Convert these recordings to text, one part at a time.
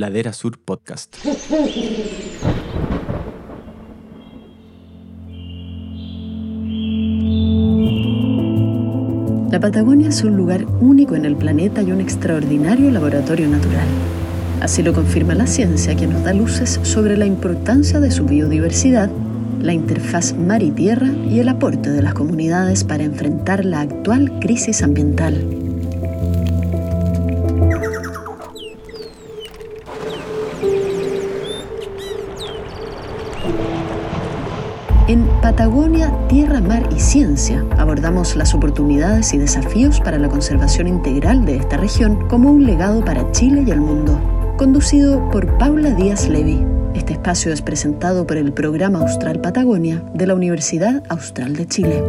Ladera Sur Podcast. La Patagonia es un lugar único en el planeta y un extraordinario laboratorio natural. Así lo confirma la ciencia que nos da luces sobre la importancia de su biodiversidad, la interfaz mar y tierra y el aporte de las comunidades para enfrentar la actual crisis ambiental. Tierra, Mar y Ciencia abordamos las oportunidades y desafíos para la conservación integral de esta región como un legado para Chile y el mundo. Conducido por Paula Díaz Levy. Este espacio es presentado por el Programa Austral Patagonia de la Universidad Austral de Chile.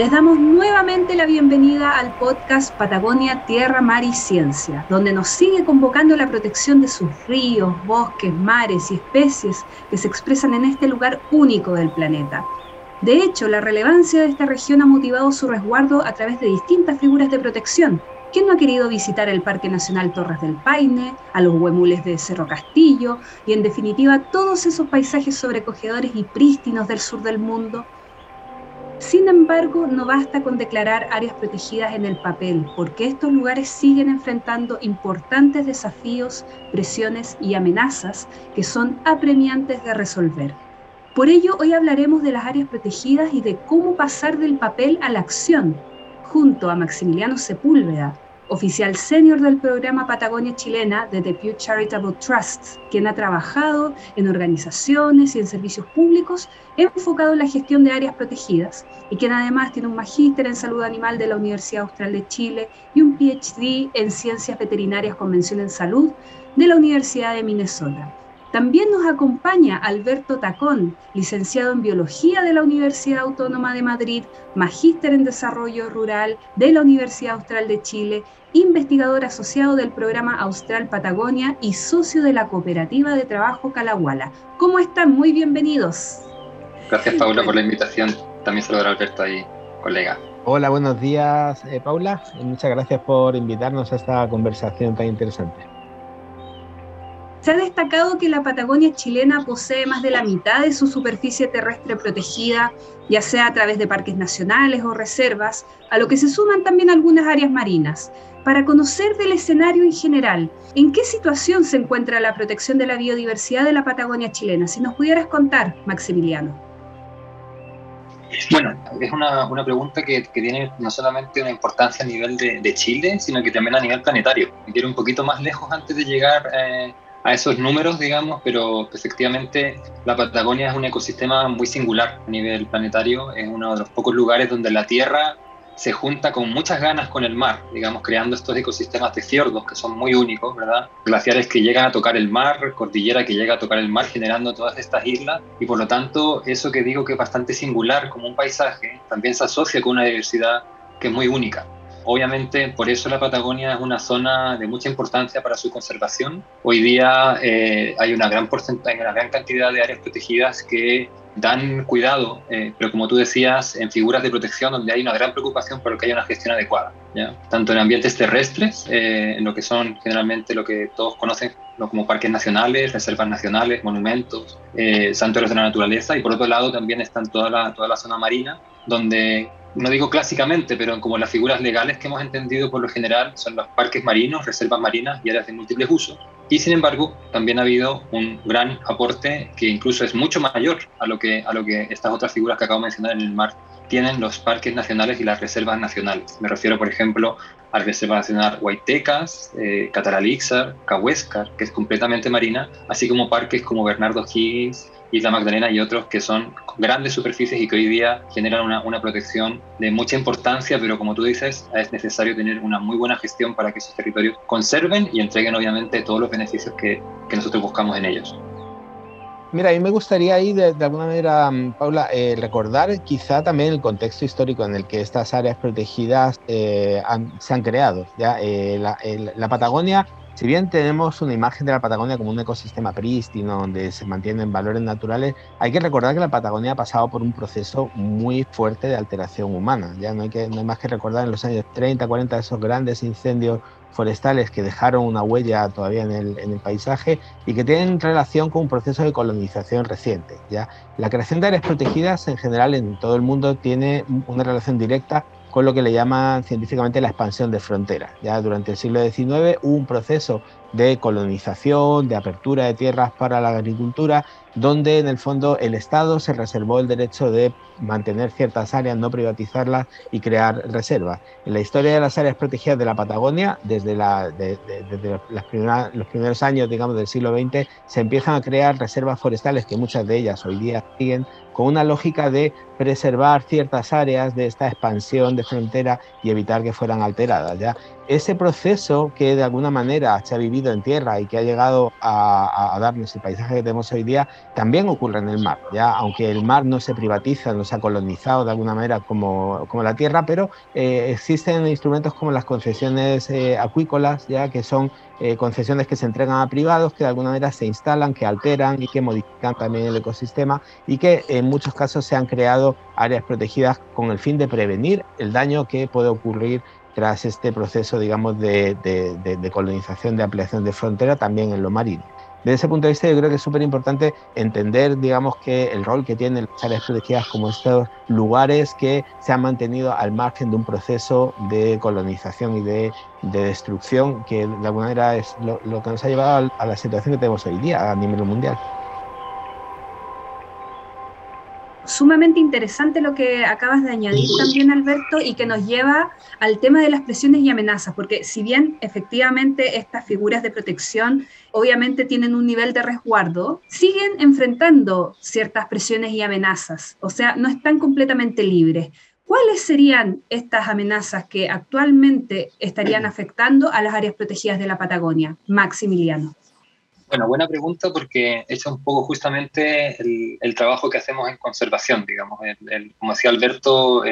Les damos nuevamente la bienvenida al podcast Patagonia, Tierra, Mar y Ciencia, donde nos sigue convocando la protección de sus ríos, bosques, mares y especies que se expresan en este lugar único del planeta. De hecho, la relevancia de esta región ha motivado su resguardo a través de distintas figuras de protección. ¿Quién no ha querido visitar el Parque Nacional Torres del Paine, a los huemules de Cerro Castillo y en definitiva todos esos paisajes sobrecogedores y prístinos del sur del mundo? Sin embargo, no basta con declarar áreas protegidas en el papel, porque estos lugares siguen enfrentando importantes desafíos, presiones y amenazas que son apremiantes de resolver. Por ello, hoy hablaremos de las áreas protegidas y de cómo pasar del papel a la acción, junto a Maximiliano Sepúlveda, oficial senior del programa Patagonia Chilena de The Pew Charitable Trust, quien ha trabajado en organizaciones y en servicios públicos enfocado en la gestión de áreas protegidas y quien además tiene un magíster en salud animal de la Universidad Austral de Chile y un PhD en ciencias veterinarias con mención en salud de la Universidad de Minnesota. También nos acompaña Alberto Tacón, licenciado en Biología de la Universidad Autónoma de Madrid, magíster en Desarrollo Rural de la Universidad Austral de Chile, investigador asociado del programa Austral Patagonia y socio de la Cooperativa de Trabajo Calahuala. ¿Cómo están? Muy bienvenidos. Gracias, Paula, por la invitación. También saludar a Alberto ahí, colega. Hola, buenos días, eh, Paula. Muchas gracias por invitarnos a esta conversación tan interesante. Se ha destacado que la Patagonia chilena posee más de la mitad de su superficie terrestre protegida, ya sea a través de parques nacionales o reservas, a lo que se suman también algunas áreas marinas. Para conocer del escenario en general, ¿en qué situación se encuentra la protección de la biodiversidad de la Patagonia chilena? Si nos pudieras contar, Maximiliano. Bueno, es una, una pregunta que, tiene no solamente una importancia a nivel de, de, Chile, sino que también a nivel planetario. Quiero un poquito más lejos antes de llegar eh, a esos números, digamos, pero efectivamente la Patagonia es un ecosistema muy singular a nivel planetario, es uno de los pocos lugares donde la Tierra se junta con muchas ganas con el mar, digamos, creando estos ecosistemas de fiordos que son muy únicos, ¿verdad? Glaciares que llegan a tocar el mar, cordillera que llega a tocar el mar, generando todas estas islas, y por lo tanto, eso que digo que es bastante singular como un paisaje, también se asocia con una diversidad que es muy única. Obviamente, por eso la Patagonia es una zona de mucha importancia para su conservación. Hoy día eh, hay una gran, cantidad de áreas protegidas que dan cuidado, eh, pero como tú decías, en figuras de protección donde hay una gran preocupación por que haya una gestión adecuada, ¿ya? tanto en ambientes terrestres, eh, en lo que son generalmente lo que todos conocen como parques nacionales, reservas nacionales, monumentos, eh, santuarios de la naturaleza, y por otro lado también están toda la, toda la zona marina, donde no digo clásicamente, pero como las figuras legales que hemos entendido por lo general son los parques marinos, reservas marinas y áreas de múltiples usos. Y sin embargo, también ha habido un gran aporte que incluso es mucho mayor a lo que, a lo que estas otras figuras que acabo de mencionar en el mar tienen los parques nacionales y las reservas nacionales. Me refiero, por ejemplo, a la Reserva Nacional Huaytecas, eh, Cataralixar, Cahuéscar, que es completamente marina, así como parques como Bernardo Higgins, Isla Magdalena y otros que son grandes superficies y que hoy día generan una, una, protección de mucha importancia, pero como tú dices, es necesario tener una muy buena gestión para que esos territorios conserven y entreguen obviamente todos los beneficios que, que nosotros buscamos en ellos. Mira, a mí me gustaría ahí de, de alguna manera, mm, Paula, eh, recordar quizá también el contexto histórico en el que estas áreas protegidas eh, se han creado. ¿ya? Eh, la, Patagonia Si bien tenemos una imagen de la Patagonia como un ecosistema prístino donde se mantienen valores naturales, hay que recordar que la Patagonia ha pasado por un proceso muy fuerte de alteración humana. Ya no hay, que, no hay más que recordar en los años 30, 40 esos grandes incendios forestales que dejaron una huella todavía en el, en el, paisaje y que tienen relación con un proceso de colonización reciente. ¿ya? La creación de áreas protegidas en general en todo el mundo tiene una relación directa con lo que le llaman científicamente la expansión de fronteras. Ya durante el siglo XIX hubo un proceso de colonización, de apertura de tierras para la agricultura, donde en el fondo el Estado se reservó el derecho de mantener ciertas áreas, no privatizarlas y crear reservas. En la historia de las áreas protegidas de la Patagonia, desde, la, las los primeros años digamos, del siglo XX, se empiezan a crear reservas forestales, que muchas de ellas hoy día siguen, con una lógica de preservar ciertas áreas de esta expansión de frontera y evitar que fueran alteradas. ¿ya? Ese proceso que de alguna manera se ha vivido en tierra y que ha llegado a, darnos el paisaje que tenemos hoy día, también ocurre en el mar. ¿ya? Aunque el mar no se privatiza, no se ha colonizado de alguna manera como, como la tierra, pero eh, existen instrumentos como las concesiones eh, acuícolas, ya que son eh, concesiones que se entregan a privados, que de alguna manera se instalan, que alteran y que modifican también el ecosistema y que en muchos casos se han creado áreas protegidas con el fin de prevenir el daño que puede ocurrir tras este proceso, digamos, de, de colonización, de ampliación de frontera también en lo marino. Desde ese punto de vista, yo creo que es súper importante entender, digamos, que el rol que tienen las áreas protegidas como estos lugares que se han mantenido al margen de un proceso de colonización y de, destrucción que de alguna manera es lo, lo que nos ha llevado a la situación que tenemos hoy día a nivel mundial. Sumamente interesante lo que acabas de añadir también, Alberto, y que nos lleva al tema de las presiones y amenazas, porque si bien efectivamente estas figuras de protección obviamente tienen un nivel de resguardo, siguen enfrentando ciertas presiones y amenazas, o sea, no están completamente libres. ¿Cuáles serían estas amenazas que actualmente estarían afectando a las áreas protegidas de la Patagonia? Maximiliano. Bueno, buena pregunta porque es un poco justamente el, trabajo que hacemos en conservación, digamos. como decía Alberto,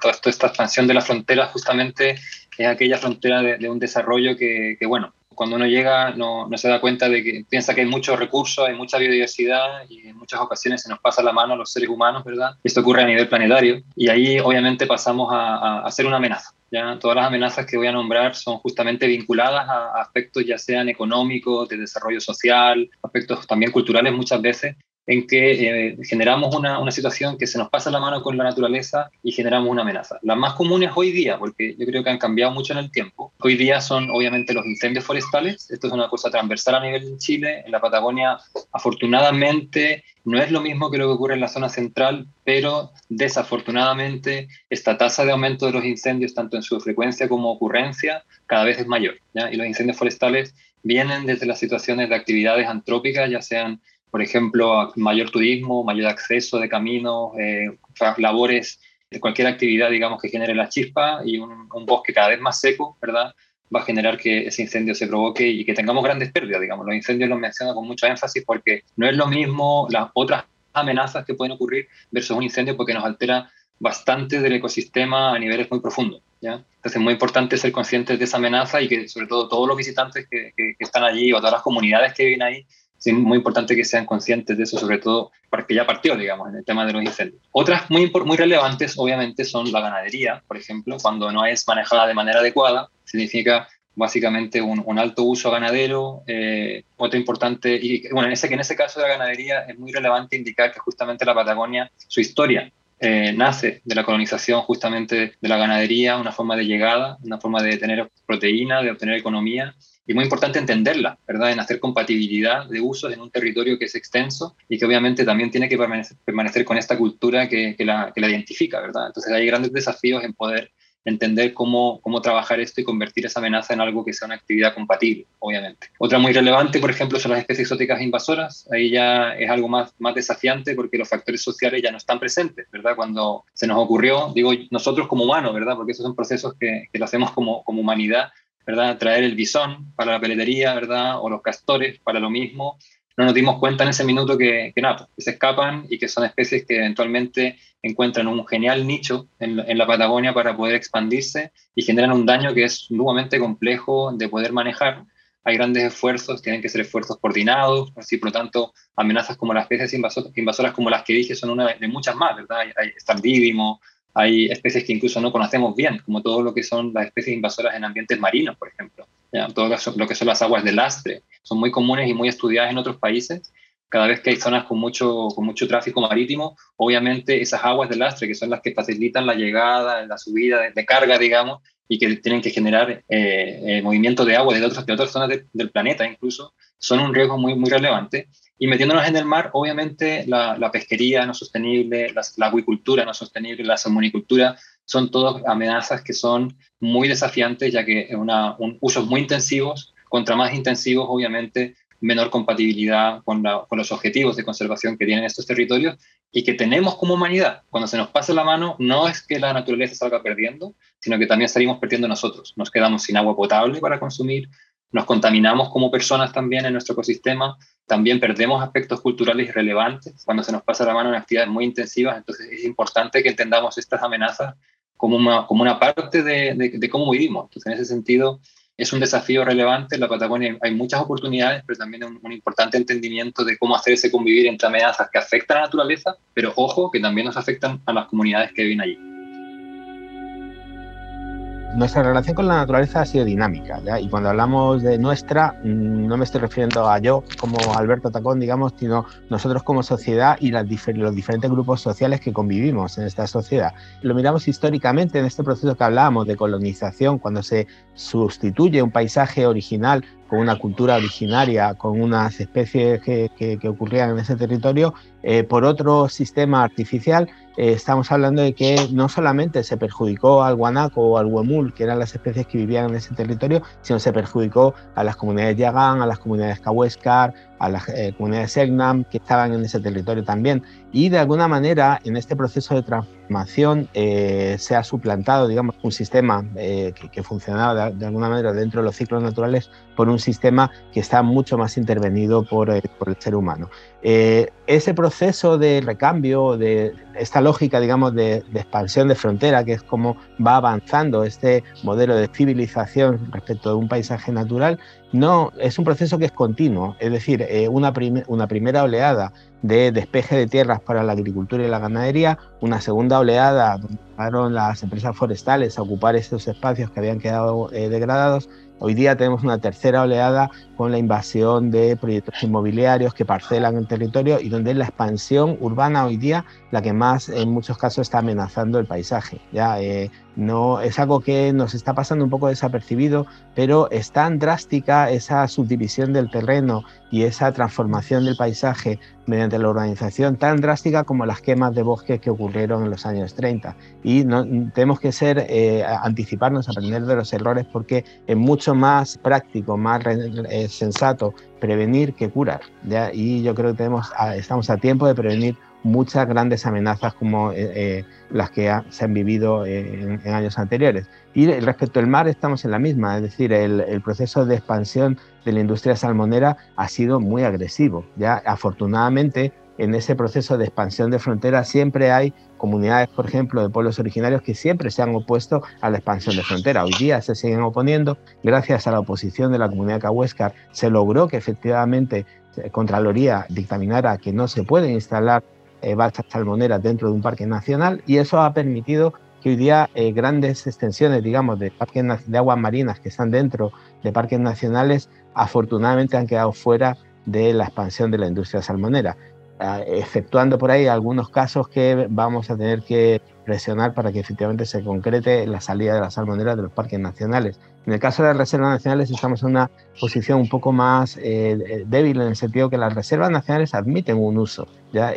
toda esta expansión de la frontera justamente es aquella frontera de, un desarrollo que, bueno, cuando uno llega no, se da cuenta de que piensa que hay muchos recursos, hay mucha biodiversidad y en muchas ocasiones se nos pasa la mano a los seres humanos, ¿verdad? Esto ocurre a nivel planetario y ahí obviamente pasamos a ser una amenaza. ¿Ya? Todas las amenazas que voy a nombrar son justamente vinculadas a aspectos ya sean económicos, de desarrollo social, aspectos también culturales muchas veces, en que eh, generamos una, una, situación que se nos pasa la mano con la naturaleza y generamos una amenaza. Las más comunes hoy día, porque yo creo que han cambiado mucho en el tiempo, hoy día son obviamente los incendios forestales. Esto es una cosa transversal a nivel de Chile. En la Patagonia, afortunadamente, no es lo mismo que lo que ocurre en la zona central, pero desafortunadamente esta tasa de aumento de los incendios, tanto en su frecuencia como ocurrencia, cada vez es mayor. Y los incendios forestales vienen desde las situaciones de actividades antrópicas, ya sean por ejemplo, mayor turismo, mayor acceso de caminos, eh, labores cualquier actividad, digamos, que genere la chispa y un, bosque cada vez más seco, ¿verdad? Va a generar que ese incendio se provoque y que tengamos grandes pérdidas, digamos. Los incendios los menciono con mucho énfasis porque no es lo mismo las otras amenazas que pueden ocurrir versus un incendio porque nos altera bastante del ecosistema a niveles muy profundos. ¿ya? Entonces es muy importante ser conscientes de esa amenaza y que sobre todo todos los visitantes que, que, que están allí o todas las comunidades que viven ahí es muy importante que sean conscientes de eso, sobre todo porque ya partió, digamos, en el tema de los incendios. Otras muy, muy relevantes, obviamente, son la ganadería, por ejemplo, cuando no es manejada de manera adecuada, significa básicamente un, alto uso ganadero. Eh, importante, y bueno, en ese, en ese caso de la ganadería es muy relevante indicar que justamente la Patagonia, su historia eh, nace de la colonización justamente de la ganadería, una forma de llegada, una forma de tener proteína, de obtener economía y muy importante entenderla, ¿verdad? En hacer compatibilidad de usos en un territorio que es extenso y que obviamente también tiene que permanecer, con esta cultura que, la, que, la, identifica, ¿verdad? Entonces hay grandes desafíos en poder entender cómo, cómo trabajar esto y convertir esa amenaza en algo que sea una actividad compatible, obviamente. Otra muy relevante, por ejemplo, son las especies exóticas invasoras. Ahí ya es algo más, más desafiante porque los factores sociales ya no están presentes, ¿verdad? Cuando se nos ocurrió, digo, nosotros como humanos, ¿verdad? Porque esos son procesos que, que lo hacemos como, como humanidad, ¿verdad? Traer el bisón para la peletería, ¿verdad? O los castores para lo mismo. No nos dimos cuenta en ese minuto que, que nada, que se escapan y que son especies que eventualmente encuentran un genial nicho en, en, la Patagonia para poder expandirse y generan un daño que es sumamente complejo de poder manejar hay grandes esfuerzos, tienen que ser esfuerzos coordinados, así por lo tanto, amenazas como las especies invasoras, como las que dije son una de muchas más, ¿verdad? Hay, hay hay especies que incluso no conocemos bien, como todo lo que son las especies invasoras en ambientes marinos, por ejemplo. Todo lo que son las aguas de lastre, son muy comunes y muy estudiadas en otros países. Cada vez que hay zonas con mucho, con mucho tráfico marítimo, obviamente esas aguas de lastre, que son las que facilitan la llegada, la subida de, carga, digamos, y que tienen que generar eh, eh, movimiento de agua de, otras de otras zonas del planeta incluso, son un riesgo muy, muy relevante. Y metiéndonos en el mar, obviamente la, pesquería no sostenible, la, acuicultura no sostenible, la salmonicultura, son todas amenazas que son muy desafiantes, ya que una, un, usos muy intensivos, contra más intensivos, obviamente, menor compatibilidad con, con, los objetivos de conservación que tienen estos territorios y que tenemos como humanidad. Cuando se nos pasa la mano, no es que la naturaleza salga perdiendo, sino que también salimos perdiendo nosotros. Nos quedamos sin agua potable para consumir, nos contaminamos como personas también en nuestro ecosistema, también perdemos aspectos culturales relevantes cuando se nos pasa la mano en actividades muy intensivas, entonces es importante que entendamos estas amenazas como una, como una parte de, cómo vivimos. Entonces, en ese sentido, es un desafío relevante. En la Patagonia hay muchas oportunidades, pero también un, un, importante entendimiento de cómo hacer ese convivir entre amenazas que afectan a la naturaleza, pero ojo, que también nos afectan a las comunidades que viven allí nuestra relación con la naturaleza ha sido dinámica, ¿ya? y cuando hablamos de nuestra, mm, no me estoy refiriendo a yo como Alberto Tacón, digamos, sino nosotros como sociedad y los diferentes grupos sociales que convivimos en esta sociedad. Lo miramos históricamente en este proceso que hablábamos de colonización, cuando se sustituye un paisaje original con una cultura originaria, con unas especies que, que, ocurrían en ese territorio, eh, por otro sistema artificial, eh, estamos hablando de que no solamente se perjudicó al guanaco o al huemul, que eran las especies que vivían en ese territorio, sino se perjudicó a las comunidades Yagán, a las comunidades Cahuéscar, a las eh, comunidades Segnam que estaban en ese territorio también. Y de alguna manera, en este proceso de transformación, eh, se ha suplantado, digamos, un sistema eh, que, funcionaba de, alguna manera dentro de los ciclos naturales por un sistema que está mucho más intervenido por, por el ser humano. ese proceso de recambio, de esta lógica, digamos, de, expansión de frontera, que es como va avanzando este modelo de civilización respecto de un paisaje natural, no, es un proceso que es continuo, es decir, eh, una, una primera oleada de despeje de tierras para la agricultura y la ganadería, una segunda oleada donde las empresas forestales a ocupar esos espacios que habían quedado eh, degradados. Hoy día tenemos una tercera oleada con la invasión de proyectos inmobiliarios que parcelan el territorio y donde la expansión urbana hoy día la que más en muchos casos está amenazando el paisaje. Ya eh, no es algo que nos está pasando un poco desapercibido, pero es tan drástica esa subdivisión del terreno y esa transformación del paisaje mediante la urbanización tan drástica como las quemas de bosques que ocurrieron en los años 30. Y no, tenemos que ser eh, anticiparnos, aprender de los errores porque es mucho más práctico, más eh, sensato prevenir que curar. ¿ya? Y yo creo que tenemos, estamos a tiempo de prevenir muchas grandes amenazas como eh, eh, las que se han vivido en, años anteriores. Y respecto al mar estamos en la misma, es decir, el, proceso de expansión de la industria salmonera ha sido muy agresivo. Ya afortunadamente en ese proceso de expansión de fronteras siempre hay comunidades, por ejemplo, de pueblos originarios que siempre se han opuesto a la expansión de frontera. Hoy día se siguen oponiendo. Gracias a la oposición de la comunidad cahuéscar se logró que efectivamente Contraloría dictaminara que no se pueden instalar eh, balsas salmoneras dentro de un parque nacional y eso ha permitido que hoy día eh, grandes extensiones, digamos, de, parques, de aguas marinas que están dentro de parques nacionales, afortunadamente han quedado fuera de la expansión de la industria salmonera, efectuando por ahí algunos casos que vamos a tener que presionar para que efectivamente se concrete la salida de las salmoneras de los parques nacionales. En el caso de las reservas nacionales estamos en una posición un poco más eh, débil en el sentido que las reservas nacionales admiten un uso.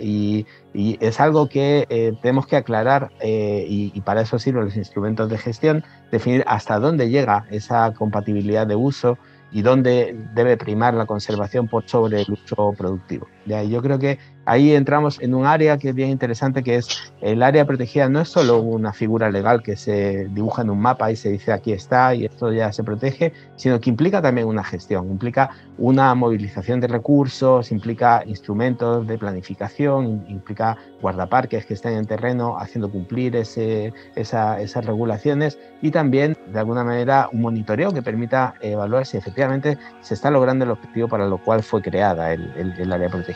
Y, es algo que eh, tenemos que aclarar eh, y, para eso sirven los instrumentos de gestión, definir hasta dónde llega esa compatibilidad de uso y dónde debe primar la conservación por sobre el uso productivo. Yo creo que ahí entramos en un área que es bien interesante, que es el área protegida no es solo una figura legal que se dibuja en un mapa y se dice aquí está y esto ya se protege, sino que implica también una gestión, implica una movilización de recursos, implica instrumentos de planificación, implica guardaparques que estén en terreno haciendo cumplir ese, esas regulaciones y también, de alguna manera, un monitoreo que permita evaluar si efectivamente se está logrando el objetivo para lo cual fue creada el área protegida.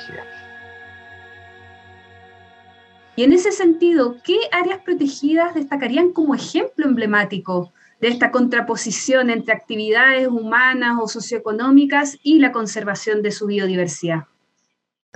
Y en ese sentido, ¿qué áreas protegidas destacarían como ejemplo emblemático de esta contraposición entre actividades humanas o socioeconómicas y la conservación de su biodiversidad?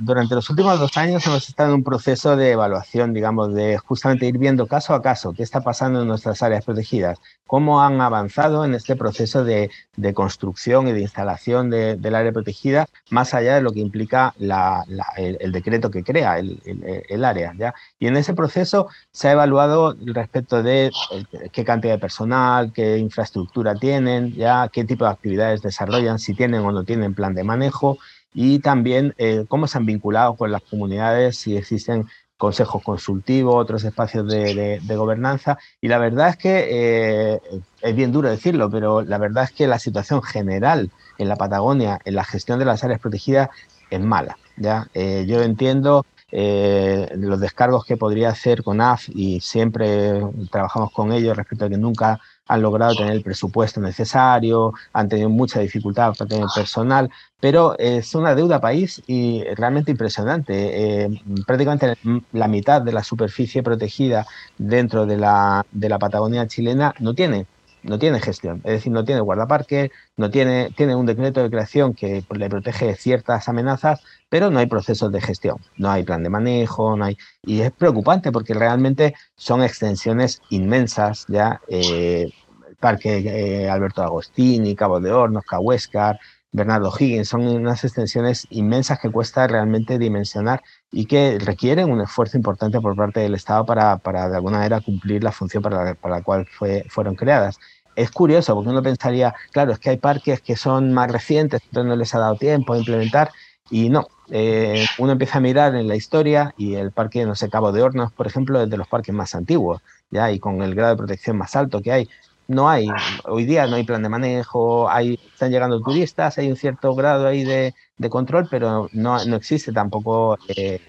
Durante los últimos dos años hemos estado en un proceso de evaluación, digamos, de justamente ir viendo caso a caso qué está pasando en nuestras áreas protegidas, cómo han avanzado en este proceso de, construcción y de instalación del área protegida, más allá de lo que implica el, decreto que crea el, área. ¿ya? Y en ese proceso se ha evaluado respecto de eh, qué cantidad de personal, qué infraestructura tienen, ya qué tipo de actividades desarrollan, si tienen o no tienen plan de manejo y también eh, cómo se han vinculado con las comunidades, si existen consejos consultivos, otros espacios de, gobernanza. Y la verdad es que, eh, es bien duro decirlo, pero la verdad es que la situación general en la Patagonia, en la gestión de las áreas protegidas, es mala. ¿ya? Eh, yo entiendo los descargos que podría hacer con AF y siempre trabajamos con ellos respecto a que nunca han logrado tener el presupuesto necesario, han tenido mucha dificultad para tener personal, pero es una deuda país y realmente impresionante. Eh, prácticamente la mitad de la superficie protegida dentro de la, de la Patagonia chilena no tiene no tiene gestión, es decir, no tiene guardaparque, no tiene, tiene un decreto de creación que le protege ciertas amenazas, pero no hay procesos de gestión, no hay plan de manejo, no hay y es preocupante porque realmente son extensiones inmensas ya eh, Parque eh, Alberto Agostini, Cabo de Hornos, Cahuéscar, Bernardo Higgins, son unas extensiones inmensas que cuesta realmente dimensionar y que requieren un esfuerzo importante por parte del Estado para, para de alguna manera cumplir la función para la, para la cual fue, fueron creadas. Es curioso porque uno pensaría, claro, es que hay parques que son más recientes, entonces no les ha dado tiempo a implementar y no, eh, uno empieza a mirar en la historia y el parque, no sé, Cabo de Hornos, por ejemplo, es de los parques más antiguos, ya, y con el grado de protección más alto que hay no hay, hoy día no hay plan de manejo, hay, están llegando turistas, hay un cierto grado ahí de, control, pero no, no existe tampoco eh,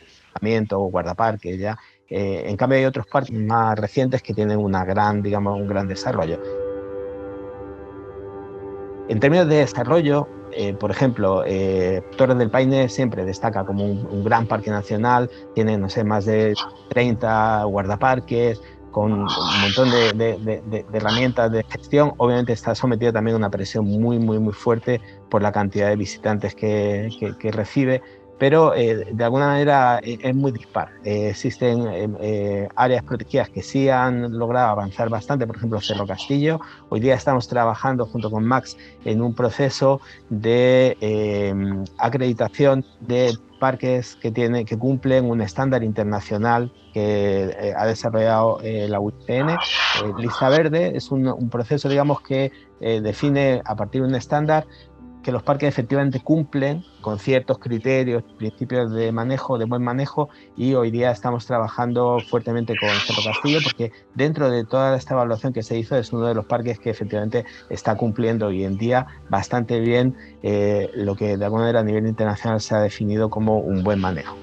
o guardaparques, ¿ya? Eh, en cambio hay otros parques más recientes que tienen una gran, digamos, un gran desarrollo. En términos de desarrollo, eh, por ejemplo, eh, Torres del Paine siempre destaca como un, gran parque nacional, tiene, no sé, más de 30 guardaparques, con un montón de, herramientas de gestión. Obviamente está sometido también a una presión muy, muy, muy fuerte por la cantidad de visitantes que, recibe, pero eh, de alguna manera eh, es muy dispar. Eh, existen áreas protegidas que sí han logrado avanzar bastante, por ejemplo Cerro Castillo. Hoy día estamos trabajando junto con Max en un proceso de acreditación de parques que, tiene, que cumplen un estándar internacional que ha desarrollado la UICN. Lista verde es un, un proceso, digamos, que define a partir de un estándar que los parques efectivamente cumplen con ciertos criterios, principios de manejo, de buen manejo, y hoy día estamos trabajando fuertemente con Cerro Castillo porque dentro de toda esta evaluación que se hizo es uno de los parques que efectivamente está cumpliendo hoy en día bastante bien eh, lo que de alguna manera a nivel internacional se ha definido como un buen manejo.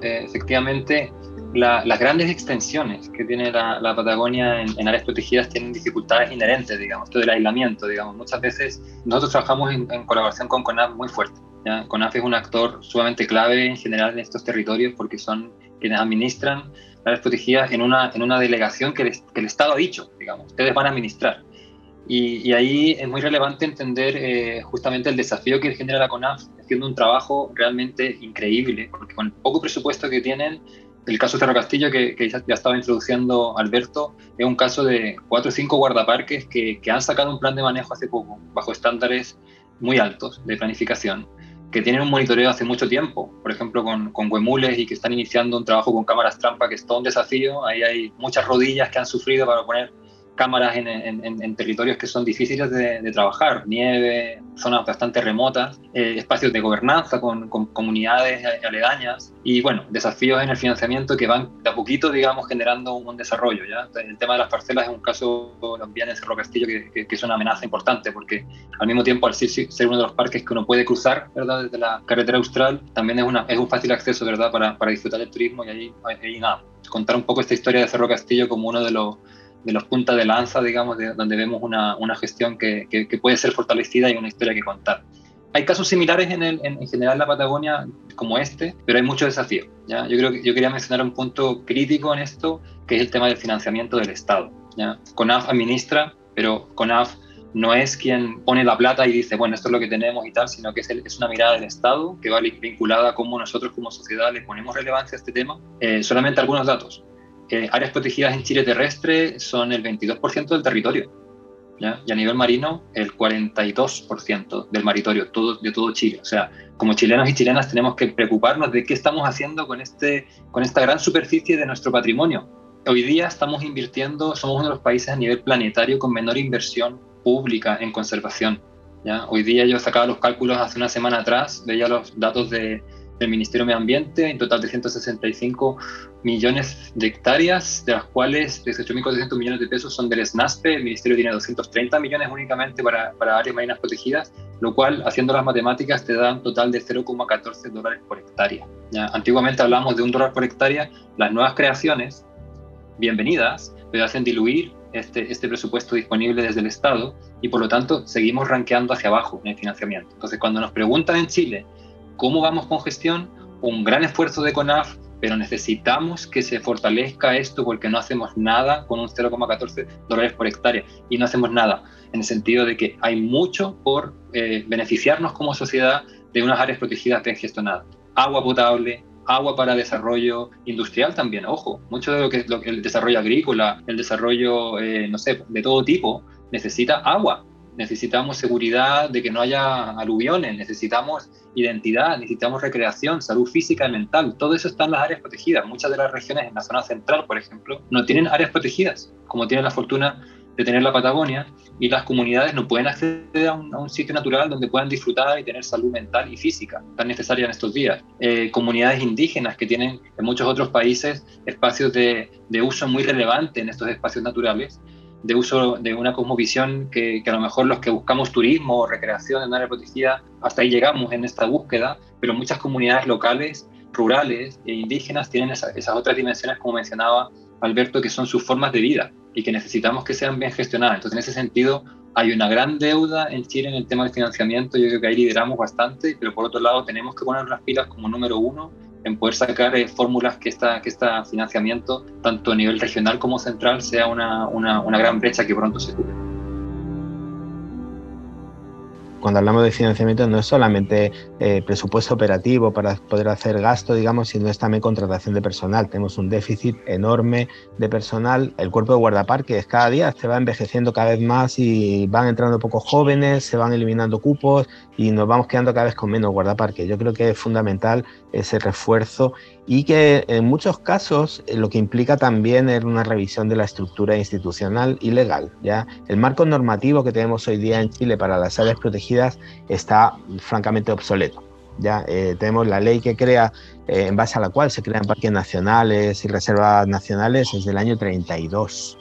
Eh, efectivamente, las grandes extensiones que tiene la, Patagonia en, áreas protegidas tienen dificultades inherentes, digamos, todo el aislamiento, digamos. Muchas veces nosotros trabajamos en, colaboración con CONAF muy fuerte. CONAF es un actor sumamente clave en general en estos territorios porque son quienes administran áreas protegidas en una, en una delegación que el, Estado ha dicho, digamos, ustedes van a administrar. Y, ahí es muy relevante entender eh, justamente el desafío que genera la CONAF haciendo un trabajo realmente increíble, porque con poco presupuesto que tienen, el caso Cerro Castillo, que, ya estaba introduciendo Alberto, es un caso de cuatro o cinco guardaparques que, han sacado un plan de manejo hace poco, bajo estándares muy altos de planificación, que tienen un monitoreo hace mucho tiempo, por ejemplo con, con Huemules y que están iniciando un trabajo con cámaras trampa, que es todo un desafío. Ahí hay muchas rodillas que han sufrido para poner cámaras en, territorios que son difíciles de, trabajar, nieve, zonas bastante remotas, eh, espacios de gobernanza con, comunidades aledañas y, bueno, desafíos en el financiamiento que van de a poquito, digamos, generando un, desarrollo. ¿ya? El tema de las parcelas es un caso también en Cerro Castillo que, es una amenaza importante porque al mismo tiempo, al ser, uno de los parques que uno puede cruzar, ¿verdad? Desde la carretera austral, también es, una, es un fácil acceso, ¿verdad? Para, para disfrutar del turismo y ahí, ahí nada, contar un poco esta historia de Cerro Castillo como uno de los de los puntas de lanza, digamos, de, donde vemos una, una gestión que, que, puede ser fortalecida y una historia que contar. Hay casos similares en, en, general en la Patagonia como este, pero hay muchos desafíos. ¿ya? Yo creo que yo quería mencionar un punto crítico en esto, que es el tema del financiamiento del Estado. ¿ya? CONAF administra, pero CONAF no es quien pone la plata y dice, bueno, esto es lo que tenemos y tal, sino que es, es una mirada del Estado que va vinculada a cómo nosotros como sociedad le ponemos relevancia a este tema. Eh, solamente algunos datos áreas protegidas en Chile terrestre son el 22% del territorio. Y a nivel marino, el 42% del maritorio de todo Chile. O sea, como chilenos y chilenas tenemos que preocuparnos de qué estamos haciendo con, este, con esta gran superficie de nuestro patrimonio. Hoy día estamos invirtiendo, somos uno de los países a nivel planetario con menor inversión pública en conservación. Hoy día yo sacaba los cálculos hace una semana atrás, veía los datos de, del Ministerio de Medio Ambiente, en total de 165 millones de hectáreas, de las cuales 18.400 millones de pesos son del SNASPE, el Ministerio tiene 230 millones únicamente para, para áreas marinas protegidas, lo cual, haciendo las matemáticas, te da un total de 0,14 dólares por hectárea. ¿ya? Antiguamente hablábamos de un dólar por hectárea, las nuevas creaciones, bienvenidas, pero hacen diluir este, este presupuesto disponible desde el Estado y por lo tanto seguimos ranqueando hacia abajo en el financiamiento. Entonces, cuando nos preguntan en Chile, ¿Cómo vamos con gestión? Un gran esfuerzo de CONAF, pero necesitamos que se fortalezca esto porque no hacemos nada con un 0,14 dólares por hectárea y no hacemos nada en el sentido de que hay mucho por eh, beneficiarnos como sociedad de unas áreas protegidas bien gestionadas. Agua potable, agua para desarrollo industrial también, ojo, mucho de lo que, lo, el desarrollo agrícola, el desarrollo, eh, no sé, de todo tipo, necesita agua necesitamos seguridad de que no haya aluviones, necesitamos identidad, necesitamos recreación, salud física y mental. Todo eso está en las áreas protegidas. Muchas de las regiones en la zona central, por ejemplo, no tienen áreas protegidas, como tienen la fortuna de tener la Patagonia, y las comunidades no pueden acceder a un, sitio natural donde puedan disfrutar y tener salud mental y física, tan necesaria en estos días. Eh, comunidades indígenas que tienen en muchos otros países espacios de, de uso muy relevante en estos espacios naturales, de uso de una cosmovisión que, a lo mejor los que buscamos turismo o recreación en área protegida, hasta ahí llegamos en esta búsqueda, pero muchas comunidades locales, rurales e indígenas tienen esas otras dimensiones, como mencionaba Alberto, que son sus formas de vida y que necesitamos que sean bien gestionadas. Entonces, en ese sentido, hay una gran deuda en Chile en el tema del financiamiento, yo creo que ahí lideramos bastante, pero por otro lado tenemos que poner las pilas como número uno en poder sacar eh, fórmulas que este que esta financiamiento, tanto a nivel regional como central, sea una, una, una gran brecha que pronto se cubra cuando hablamos de financiamiento no es solamente eh, presupuesto operativo para poder hacer gasto, digamos, sino es también contratación de personal. Tenemos un déficit enorme de personal. El cuerpo de guardaparques cada día se va envejeciendo cada vez más y van entrando pocos jóvenes, se van eliminando cupos y nos vamos quedando cada vez con menos guardaparques. Yo creo que es fundamental ese refuerzo y que en muchos casos eh, lo que implica también es una revisión de la estructura institucional y legal. ¿ya? El marco normativo que tenemos hoy día en Chile para las áreas protegidas está francamente obsoleto. Ya eh, tenemos la ley que crea, eh, en base a la cual se crean parques nacionales y reservas nacionales desde el año 32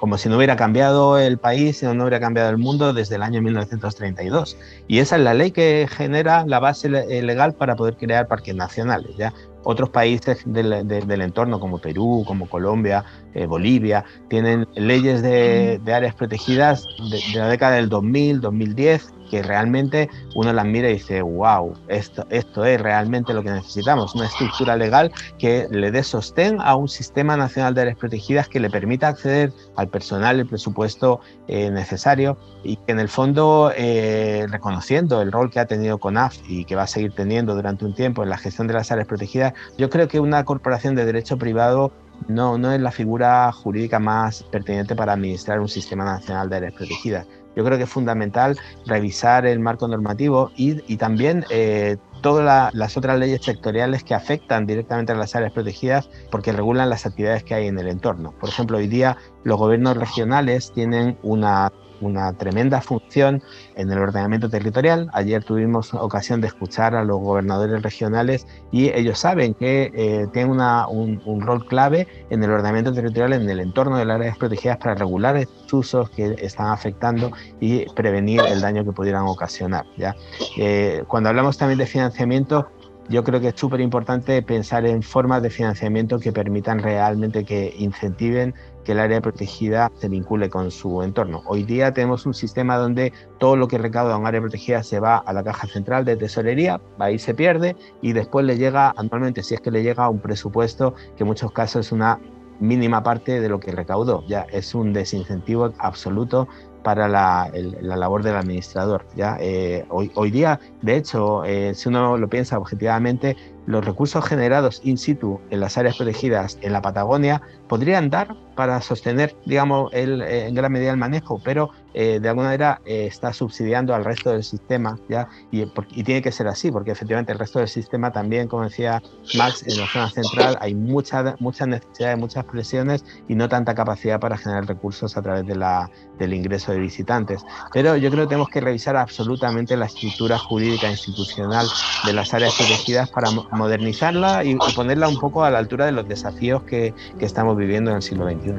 como si no hubiera cambiado el país, si no hubiera cambiado el mundo desde el año 1932. Y esa es la ley que genera la base legal para poder crear parques nacionales. ¿ya? Otros países del, del, entorno, como Perú, como Colombia, eh, Bolivia, tienen leyes de, de áreas protegidas de, de, la década del 2000, 2010, que realmente uno las mira y dice, wow, esto, esto es realmente lo que necesitamos, una estructura legal que le dé sostén a un sistema nacional de áreas protegidas que le permita acceder al personal, el presupuesto eh, necesario y que en el fondo, eh, reconociendo el rol que ha tenido CONAF y que va a seguir teniendo durante un tiempo en la gestión de las áreas protegidas, yo creo que una corporación de derecho privado no, no es la figura jurídica más pertinente para administrar un sistema nacional de áreas protegidas. Yo creo que es fundamental revisar el marco normativo y, y también eh, todas las otras leyes sectoriales que afectan directamente a las áreas protegidas porque regulan las actividades que hay en el entorno. Por ejemplo, hoy día los gobiernos regionales tienen una una tremenda función en el ordenamiento territorial. Ayer tuvimos ocasión de escuchar a los gobernadores regionales y ellos saben que eh, tienen un, rol clave en el ordenamiento territorial en el entorno de las áreas protegidas para regular estos usos que están afectando y prevenir el daño que pudieran ocasionar. ¿ya? Eh, cuando hablamos también de financiamiento, yo creo que es súper importante pensar en formas de financiamiento que permitan realmente que incentiven que el área protegida se vincule con su entorno. Hoy día tenemos un sistema donde todo lo que recauda un área protegida se va a la caja central de tesorería, ahí se pierde y después le llega anualmente, si es que le llega un presupuesto que en muchos casos es una mínima parte de lo que recaudó. Ya es un desincentivo absoluto para la, labor del administrador. ¿ya? Eh, hoy, día, de hecho, eh, si uno lo piensa objetivamente, los recursos generados in situ en las áreas protegidas en la Patagonia podrían dar para sostener, digamos, el, eh, en gran medida el manejo, pero eh, de alguna manera eh, está subsidiando al resto del sistema, ¿ya? Y, y, tiene que ser así, porque efectivamente el resto del sistema también, como decía Max, en la zona central hay muchas mucha necesidades, muchas presiones y no tanta capacidad para generar recursos a través de la, del ingreso de visitantes. Pero yo creo que tenemos que revisar absolutamente la estructura jurídica institucional de las áreas protegidas para modernizarla y, ponerla un poco a la altura de los desafíos que, que estamos viviendo en el siglo XXI.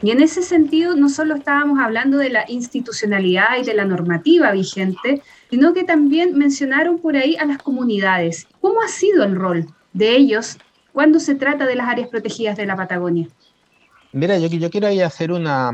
Y en ese sentido, no solo estábamos hablando de la institucionalidad y de la normativa vigente, sino que también mencionaron por ahí a las comunidades. ¿Cómo ha sido el rol de ellos cuando se trata de las áreas protegidas de la Patagonia? Mira, yo, yo quiero ahí hacer una,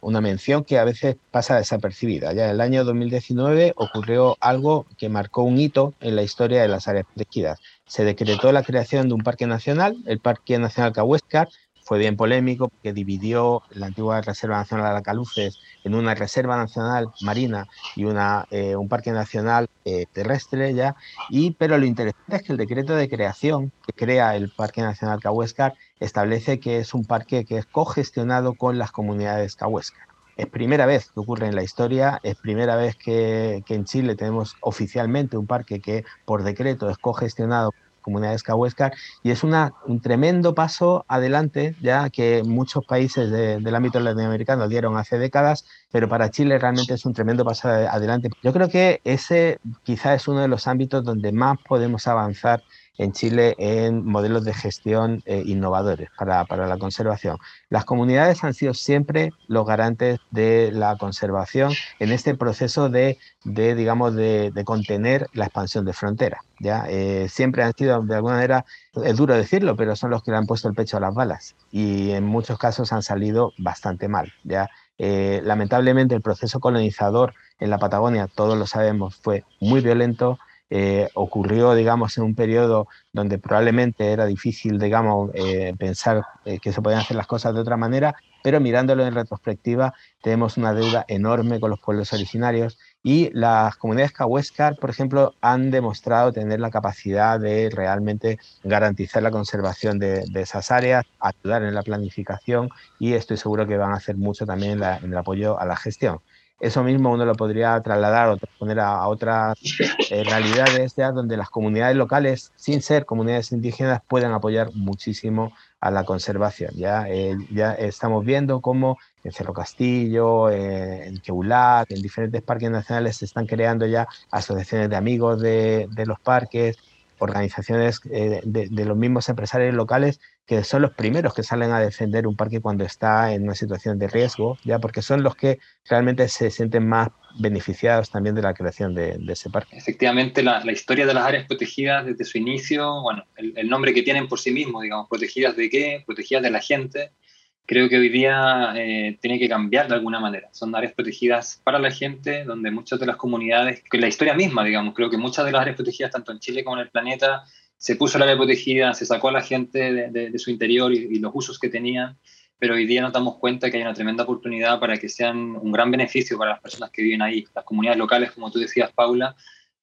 una, mención que a veces pasa desapercibida. Ya en el año 2019 ocurrió algo que marcó un hito en la historia de las áreas protegidas. Se decretó la creación de un parque nacional, el Parque Nacional Cahuéscar, fue bien polémico porque dividió la antigua Reserva Nacional de Alacaluces en una Reserva Nacional Marina y una, eh, un Parque Nacional eh, Terrestre ya, y, pero lo interesante es que el decreto de creación que crea el Parque Nacional Cahuéscar establece que es un parque que es cogestionado con las comunidades Cahuéscar. Es primera vez que ocurre en la historia, es primera vez que, que en Chile tenemos oficialmente un parque que por decreto es cogestionado comunidades Cahuéscar y es una, un tremendo paso adelante ya que muchos países del ámbito latinoamericano dieron hace décadas, pero para Chile realmente es un tremendo paso adelante. Yo creo que ese quizá es uno de los ámbitos donde más podemos avanzar en Chile en modelos de gestión eh, innovadores para, para, la conservación. Las comunidades han sido siempre los garantes de la conservación en este proceso de, de digamos, de, de, contener la expansión de fronteras. ¿ya? Eh, siempre han sido, de alguna manera, es duro decirlo, pero son los que le han puesto el pecho a las balas y en muchos casos han salido bastante mal. ¿ya? Eh, lamentablemente el proceso colonizador en la Patagonia, todos lo sabemos, fue muy violento, eh, ocurrió, digamos, en un periodo donde probablemente era difícil, digamos, eh, pensar eh, que se podían hacer las cosas de otra manera, pero mirándolo en retrospectiva, tenemos una deuda enorme con los pueblos originarios y las comunidades Cahuéscar, por ejemplo, han demostrado tener la capacidad de realmente garantizar la conservación de, esas áreas, ayudar en la planificación y estoy seguro que van a hacer mucho también en el apoyo a la gestión. Eso mismo uno lo podría trasladar o poner a, otras eh, realidades donde las comunidades locales, sin ser comunidades indígenas, pueden apoyar muchísimo a la conservación. Ya, eh, estamos viendo cómo en Cerro Castillo, eh, en Queulat, en diferentes parques nacionales se están creando ya asociaciones de amigos de, los parques, organizaciones de, los mismos empresarios locales que son los primeros que salen a defender un parque cuando está en una situación de riesgo, ya porque son los que realmente se sienten más beneficiados también de la creación de, ese parque. Efectivamente, la, historia de las áreas protegidas desde su inicio, bueno, el, nombre que tienen por sí mismos, digamos, protegidas de qué, protegidas de la gente, creo que hoy día eh, tiene que cambiar de alguna manera. Son áreas protegidas para la gente, donde muchas de las comunidades, que la historia misma, digamos, creo que muchas de las áreas protegidas, tanto en Chile como en el planeta, se puso la área protegida, se sacó a la gente de, su interior y, los usos que tenían, pero hoy día nos damos cuenta que hay una tremenda oportunidad para que sean un gran beneficio para las personas que viven ahí. Las comunidades locales, como tú decías, Paula,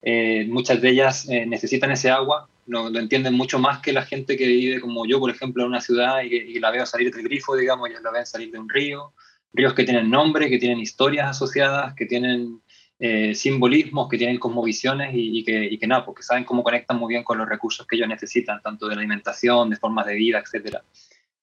eh, muchas de ellas eh, necesitan ese agua, lo, entienden mucho más que la gente que vive como yo, por ejemplo, en una ciudad y, la veo salir del grifo, digamos, ya la ven salir de un río. Ríos que tienen nombre, que tienen historias asociadas, que tienen eh, simbolismos, que tienen cosmovisiones y, que, y que nada, porque saben cómo conectan muy bien con los recursos que ellos necesitan, tanto de la alimentación, de formas de vida, etcétera.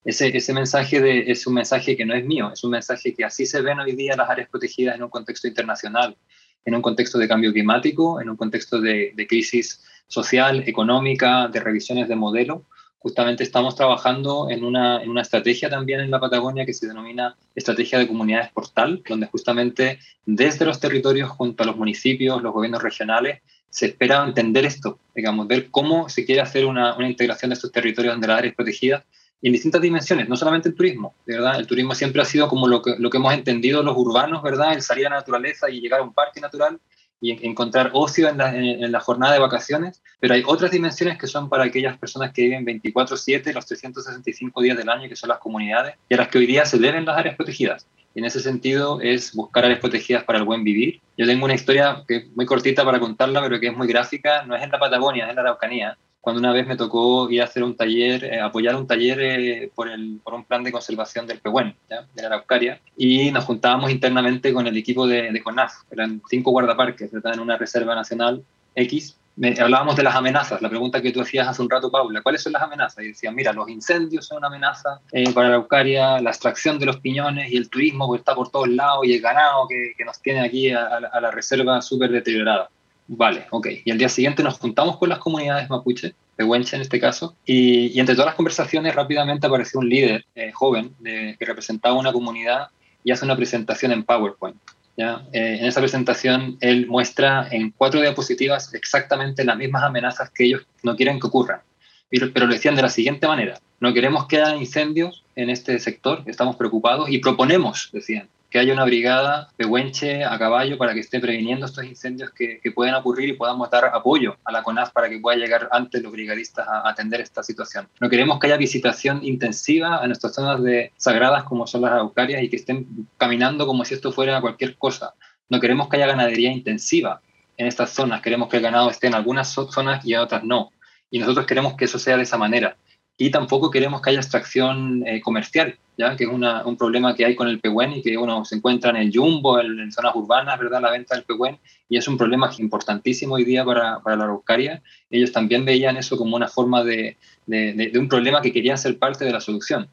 Ese, ese mensaje de, es un mensaje que no es mío, es un mensaje que así se ven hoy día las áreas protegidas en un contexto internacional, en un contexto de cambio climático, en un contexto de, de crisis social, económica, de revisiones de modelo. Justamente estamos trabajando en una, en una estrategia también en la Patagonia que se denomina Estrategia de Comunidades Portal, donde justamente desde los territorios junto a los municipios, los gobiernos regionales, se espera entender esto, digamos, ver cómo se quiere hacer una, una integración de estos territorios donde las áreas protegidas en distintas dimensiones, no solamente el turismo, ¿verdad? El turismo siempre ha sido como lo que, lo que hemos entendido los urbanos, ¿verdad? El salir a la naturaleza y llegar a un parque natural y encontrar ocio en la, en la, jornada de vacaciones, pero hay otras dimensiones que son para aquellas personas que viven 24/7, los 365 días del año, que son las comunidades, y a las que hoy día se deben las áreas protegidas. En ese sentido es buscar áreas protegidas para el buen vivir. Yo tengo una historia que es muy cortita para contarla, pero que es muy gráfica, no es en la Patagonia, es en la Araucanía, cuando una vez me tocó ir a hacer un taller, eh, apoyar un taller eh, por, el, por un plan de conservación del Pehuen, de la Araucaria, y nos juntábamos internamente con el equipo de, de CONAF, eran cinco guardaparques, ¿verdad? en una reserva nacional X. Me, hablábamos de las amenazas, la pregunta que tú hacías hace un rato, Paula, ¿cuáles son las amenazas? Y decían, mira, los incendios son una amenaza eh, para la Araucaria, la extracción de los piñones y el turismo que está por todos lados y el ganado que, que nos tiene aquí a, a la reserva súper deteriorada. Vale, ok. Y al día siguiente nos juntamos con las comunidades mapuche, Huenche en este caso, y, entre todas las conversaciones rápidamente apareció un líder eh, joven que representaba una comunidad y hace una presentación en PowerPoint. ¿ya? Eh, en esa presentación él muestra en cuatro diapositivas exactamente las mismas amenazas que ellos no quieren que ocurran, pero, pero lo decían de la siguiente manera. No queremos que haya incendios en este sector, estamos preocupados y proponemos, decían, que haya una brigada de Huenche a caballo para que esté previniendo estos incendios que, que pueden ocurrir y podamos dar apoyo a la CONAF para que pueda llegar antes los brigadistas a, atender esta situación. No queremos que haya visitación intensiva a nuestras zonas de, sagradas como son las araucarias y que estén caminando como si esto fuera cualquier cosa. No queremos que haya ganadería intensiva en estas zonas. Queremos que el ganado esté en algunas zonas y en otras no. Y nosotros queremos que eso sea de esa manera y tampoco queremos que haya extracción eh, comercial, ¿ya? que es una, un problema que hay con el pehuen y que uno se encuentra en el jumbo, en, zonas urbanas, ¿verdad? la venta del pehuen, y es un problema importantísimo hoy día para, para la araucaria. Ellos también veían eso como una forma de, de, de, un problema que querían ser parte de la solución.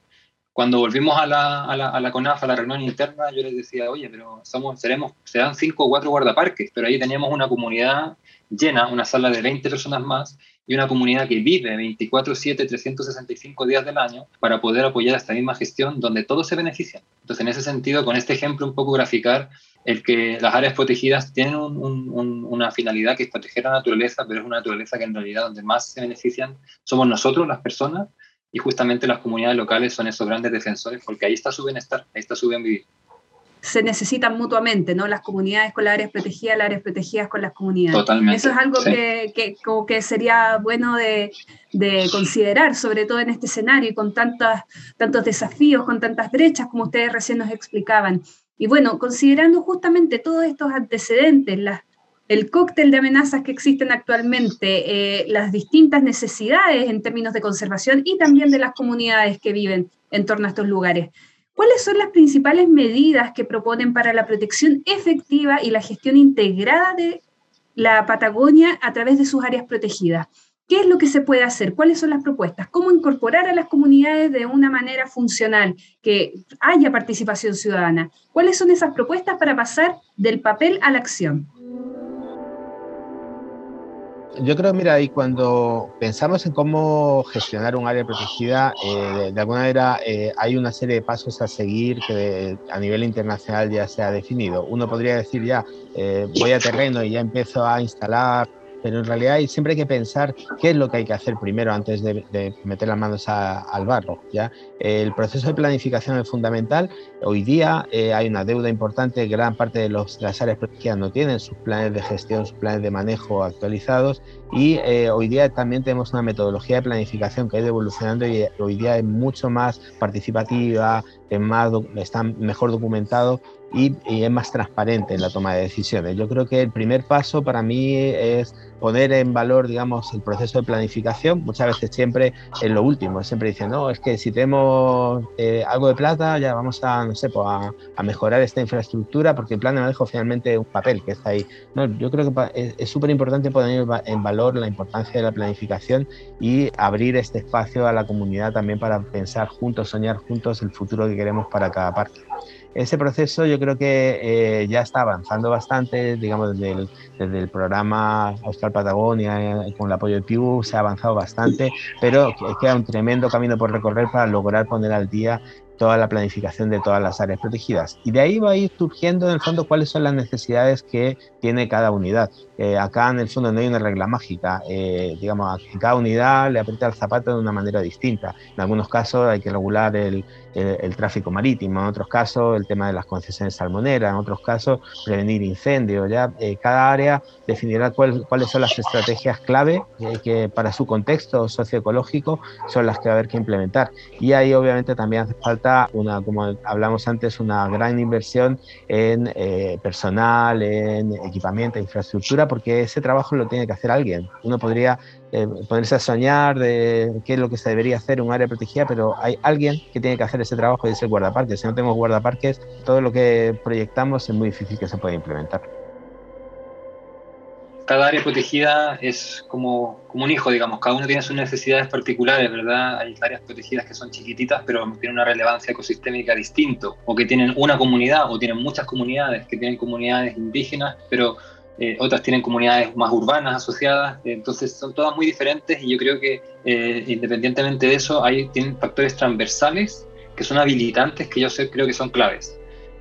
Cuando volvimos a la, a la, a la CONAF, a la reunión interna, yo les decía, oye, pero somos, seremos, serán cinco o cuatro guardaparques, pero ahí teníamos una comunidad llena, una sala de 20 personas más, y una comunidad que vive 24/7, 365 días del año para poder apoyar esta misma gestión donde todos se benefician. Entonces, en ese sentido, con este ejemplo un poco graficar el que las áreas protegidas tienen una finalidad que es proteger la naturaleza, pero es una naturaleza que en realidad donde más se benefician somos nosotros, las personas, y justamente las comunidades locales son esos grandes defensores porque ahí está su bienestar, ahí está su bien vivir se necesitan mutuamente, ¿no? Las comunidades con las áreas protegidas, las áreas protegidas con las comunidades. Totalmente. Eso es algo que, que, como que sería bueno de, de, considerar, sobre todo en este escenario y con tantas, tantos desafíos, con tantas brechas, como ustedes recién nos explicaban. Y bueno, considerando justamente todos estos antecedentes, las, el cóctel de amenazas que existen actualmente, eh, las distintas necesidades en términos de conservación y también de las comunidades que viven en torno a estos lugares. ¿Cuáles son las principales medidas que proponen para la protección efectiva y la gestión integrada de la Patagonia a través de sus áreas protegidas? ¿Qué es lo que se puede hacer? ¿Cuáles son las propuestas? ¿Cómo incorporar a las comunidades de una manera funcional, que haya participación ciudadana? ¿Cuáles son esas propuestas para pasar del papel a la acción? Yo creo, mira, y cuando pensamos en cómo gestionar un área protegida, eh, de, alguna manera eh, hay una serie de pasos a seguir que a nivel internacional ya se ha definido. Uno podría decir ya, eh, voy a terreno y ya empiezo a instalar pero en realidad siempre hay que pensar qué es lo que hay que hacer primero antes de, meter las manos al barro. ¿ya? El proceso de planificación es fundamental. Hoy día eh, hay una deuda importante, gran parte de, los, las áreas protegidas no tienen sus planes de gestión, sus planes de manejo actualizados y eh, hoy día también tenemos una metodología de planificación que ha ido evolucionando y hoy día es mucho más participativa, más, está mejor documentado y, es más transparente en la toma de decisiones. Yo creo que el primer paso para mí es poner en valor, digamos, el proceso de planificación. Muchas veces siempre es lo último, siempre dicen, no, es que si tenemos eh, algo de plata ya vamos a, no sé, pues a, mejorar esta infraestructura porque el plan de manejo finalmente es un papel que está ahí. No, yo creo que es súper importante poner en valor la importancia de la planificación y abrir este espacio a la comunidad también para pensar juntos, soñar juntos el futuro que queremos para cada parte. Ese proceso yo creo que eh, ya está avanzando bastante, digamos, desde el, desde el programa Austral Patagonia, eh, con el apoyo de PIU, se ha avanzado bastante, pero queda un tremendo camino por recorrer para lograr poner al día toda la planificación de todas las áreas protegidas. Y de ahí va a ir surgiendo en el fondo cuáles son las necesidades que tiene cada unidad. Eh, acá en el fondo no hay una regla mágica, eh, digamos, cada unidad le aprieta el zapato de una manera distinta. En algunos casos hay que regular el, tráfico marítimo, en otros casos el tema de las concesiones salmoneras, en otros casos prevenir incendios. Ya eh, cada área definirá cuáles son las estrategias clave que para su contexto socioecológico son las que va a haber que implementar. Y ahí obviamente también hace falta, una, como hablamos antes, una gran inversión en personal, en equipamiento, infraestructura porque ese trabajo lo tiene que hacer alguien. Uno podría eh, ponerse a soñar de qué es lo que se debería hacer en un área protegida, pero hay alguien que tiene que hacer ese trabajo y es el guardaparques. Si no tenemos guardaparques, todo lo que proyectamos es muy difícil que se pueda implementar cada área protegida es como, como, un hijo, digamos, cada uno tiene sus necesidades particulares, ¿verdad? Hay áreas protegidas que son chiquititas, pero tienen una relevancia ecosistémica distinto, o que tienen una comunidad, o tienen muchas comunidades, que tienen comunidades indígenas, pero eh, otras tienen comunidades más urbanas asociadas, entonces son todas muy diferentes y yo creo que eh, independientemente de eso hay tienen factores transversales que son habilitantes que yo sé, creo que son claves.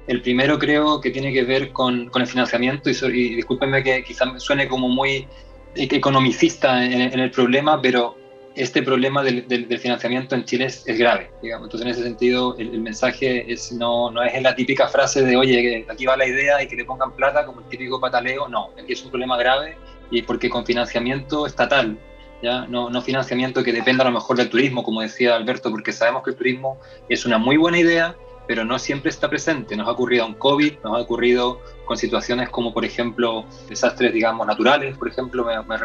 El primero creo que tiene que ver con, con el financiamiento y, y discúlpenme que quizás suene como muy economicista en, en el problema, pero este problema del, financiamiento en Chile es, grave, digamos. Entonces, en ese sentido, el, mensaje es, no, no es la típica frase de, oye, aquí va la idea y que le pongan plata como el típico pataleo. No, aquí es un problema grave y porque con financiamiento estatal, ¿ya? No, no financiamiento que dependa a lo mejor del turismo, como decía Alberto, porque sabemos que el turismo es una muy buena idea, pero no siempre está presente. Nos ha ocurrido un COVID, nos ha ocurrido con situaciones como, por ejemplo, desastres, digamos, naturales. Por ejemplo, me, me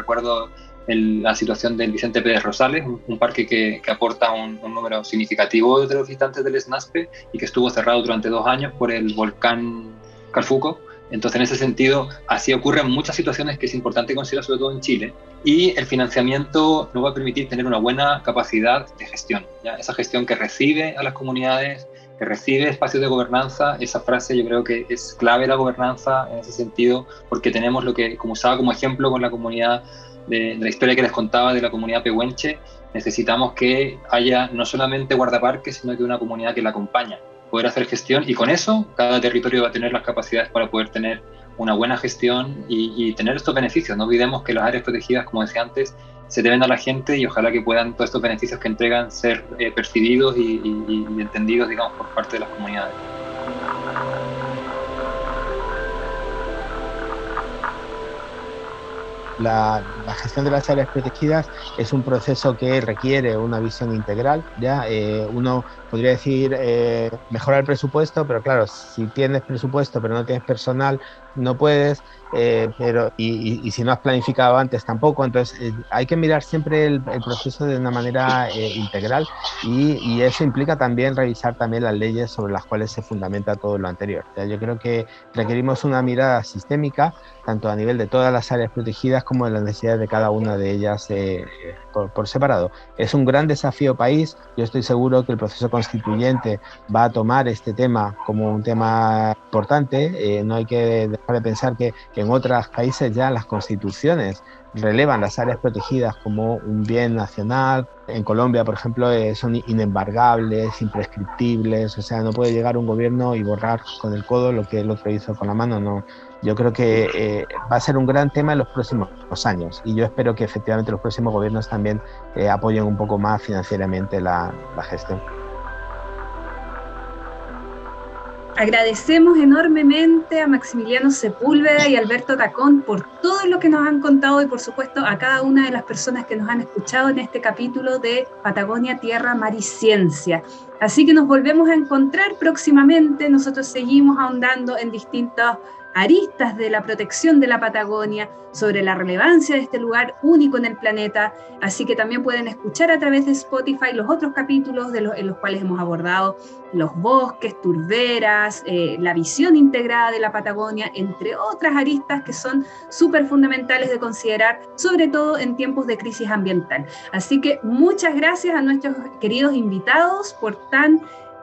recuerdo la situación del Vicente Pérez Rosales, un, parque que, aporta un, número significativo de los visitantes del SNASPE y que estuvo cerrado durante dos años por el volcán Calfuco. Entonces, en ese sentido, así ocurren muchas situaciones que es importante considerar, sobre todo en Chile. Y el financiamiento nos va a permitir tener una buena capacidad de gestión. ¿ya? Esa gestión que recibe a las comunidades, que recibe espacios de gobernanza, esa frase yo creo que es clave la gobernanza en ese sentido, porque tenemos lo que, como usaba como ejemplo con la comunidad de, la historia que les contaba de la comunidad pehuenche, necesitamos que haya no solamente guardaparques, sino que una comunidad que la acompaña, poder hacer gestión y con eso cada territorio va a tener las capacidades para poder tener una buena gestión y, tener estos beneficios. No olvidemos que las áreas protegidas, como decía antes, se deben a la gente y ojalá que puedan todos estos beneficios que entregan ser eh, percibidos y, y entendidos, digamos, por parte de las comunidades. La, gestión de las áreas protegidas es un proceso que requiere una visión integral. ¿ya? Eh, uno podría decir eh, mejorar el presupuesto, pero claro, si tienes presupuesto pero no tienes personal, no puedes, eh, pero y, si no has planificado antes tampoco. Entonces eh, hay que mirar siempre el, proceso de una manera integral y, eso implica también revisar también las leyes sobre las cuales se fundamenta todo lo anterior. yo creo que requerimos una mirada sistémica, tanto a nivel de todas las áreas protegidas como de las necesidades de cada una de ellas por, por separado. Es un gran desafío país. Yo estoy seguro que el proceso constituyente va a tomar este tema como un tema importante. Eh, no hay que dejar de pensar que, en otros países ya las constituciones relevan las áreas protegidas como un bien nacional. En Colombia, por ejemplo, eh, son inembargables, imprescriptibles, o sea, no puede llegar un gobierno y borrar con el codo lo que el otro hizo con la mano. No. Yo creo que eh, va a ser un gran tema en los próximos años y yo espero que efectivamente los próximos gobiernos también apoyen un poco más financieramente la gestión. Agradecemos enormemente a Maximiliano Sepúlveda y Alberto Tacón por todo lo que nos han contado y por supuesto a cada una de las personas que nos han escuchado en este capítulo de Patagonia, Tierra, Mar y Ciencia. Así que nos volvemos a encontrar próximamente. Nosotros seguimos ahondando en distintos aristas de la protección de la Patagonia, sobre la relevancia de este lugar único en el planeta. Así que también pueden escuchar a través de Spotify los otros capítulos de los, en los cuales hemos abordado los bosques, turberas, eh, la visión integrada de la Patagonia, entre otras aristas que son súper fundamentales de considerar, sobre todo en tiempos de crisis ambiental. Así que muchas gracias a nuestros queridos invitados por tan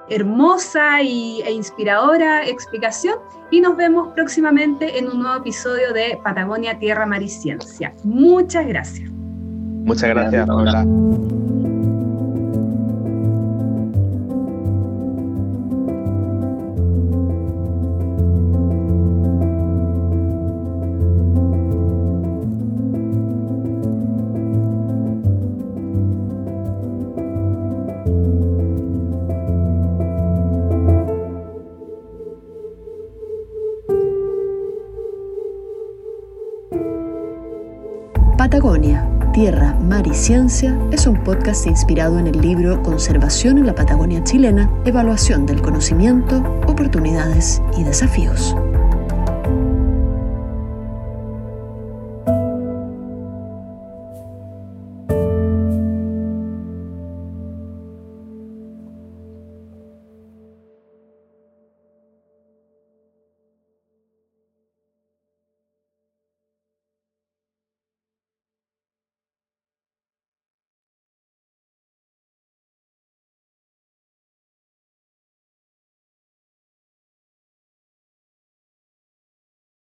hermosa y, e inspiradora explicación y nos vemos próximamente en un nuevo episodio de Patagonia Tierra Mar y Ciencia. Muchas gracias. Muchas gracias, Hola. Ciencia es un podcast inspirado en el libro Conservación en la Patagonia chilena, Evaluación del Conocimiento, Oportunidades y Desafíos.